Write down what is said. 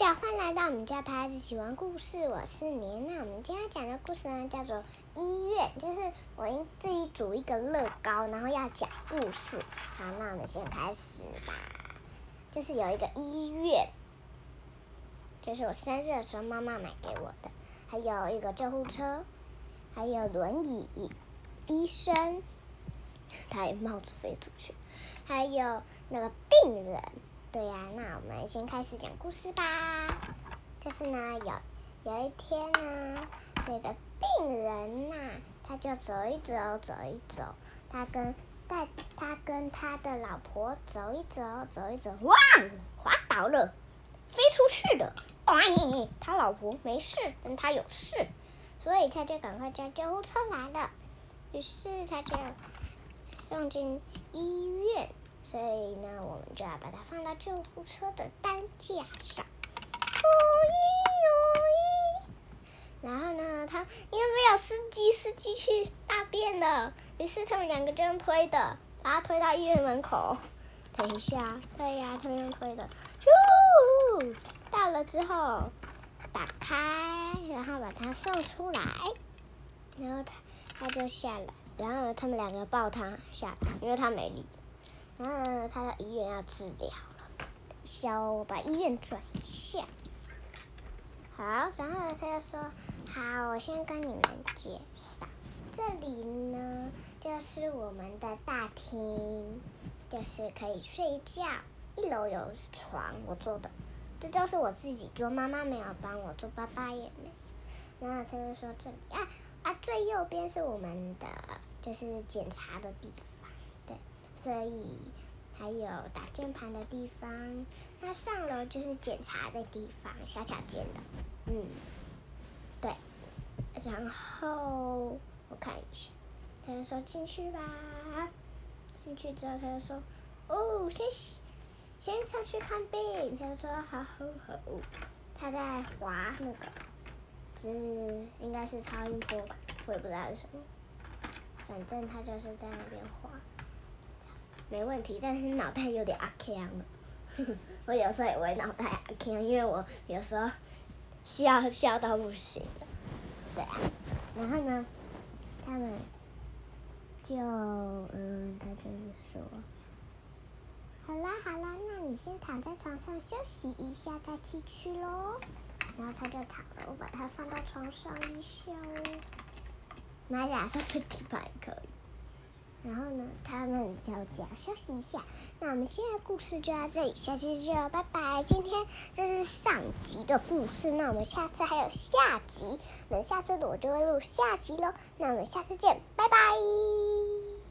家好，欢迎来到我们家拍子喜欢故事，我是年。那我们今天讲的故事呢，叫做医院，就是我应自己煮一个乐高，然后要讲故事。好，那我们先开始吧。就是有一个医院，就是我生日的时候妈妈买给我的，还有一个救护车，还有轮椅，医生，他有帽子飞出去，还有那个病人。对呀，那我们先开始讲故事吧。就是呢，有有一天呢，这个病人呐，他就走一走，走一走，他跟带他跟他的老婆走一走，走一走，哇，滑倒了，飞出去了。哇，他老婆没事，但他有事，所以他就赶快叫救护车来了。于是他就送进医院。所以呢，我们就要把它放到救护车的担架上。哦咦哦咦！然后呢，他因为没有司机，司机去大便了，于是他们两个这样推的，把他推到医院门口。等一下，对呀，他们用推的。咻！到了之后，打开，然后把它送出来，然后他他就下来，然后他们两个抱他下来，因为他没力。然后他到医院要治疗了，小把医院转一下。好，然后他就说：“好，我先跟你们介绍，这里呢就是我们的大厅，就是可以睡觉。一楼有床，我做的，这都是我自己做，妈妈没有帮我做，爸爸也没。然后他就说这里啊啊，最右边是我们的，就是检查的地方。”所以还有打键盘的地方，那上楼就是检查的地方，小小间的，嗯，对。然后我看一下，他就说进去吧。进去之后他就说，哦，先先上去看病。他就说好好好。他在滑那个，是应该是超音波吧，我也不知道是什么，反正他就是在那边滑。没问题，但是脑袋有点阿强了。我有时候也会脑袋阿强，因为我有时候笑笑到不行。对啊，然后呢，他们就嗯，他就是说，好啦好啦，那你先躺在床上休息一下再进去喽。然后他就躺了，我把他放到床上一下哦。马甲说是地板可以。然后呢，他们就要休息一下。那我们现在故事就到这里，下期就要拜拜。今天这是上集的故事，那我们下次还有下集，那下次我就会录下集喽。那我们下次见，拜拜。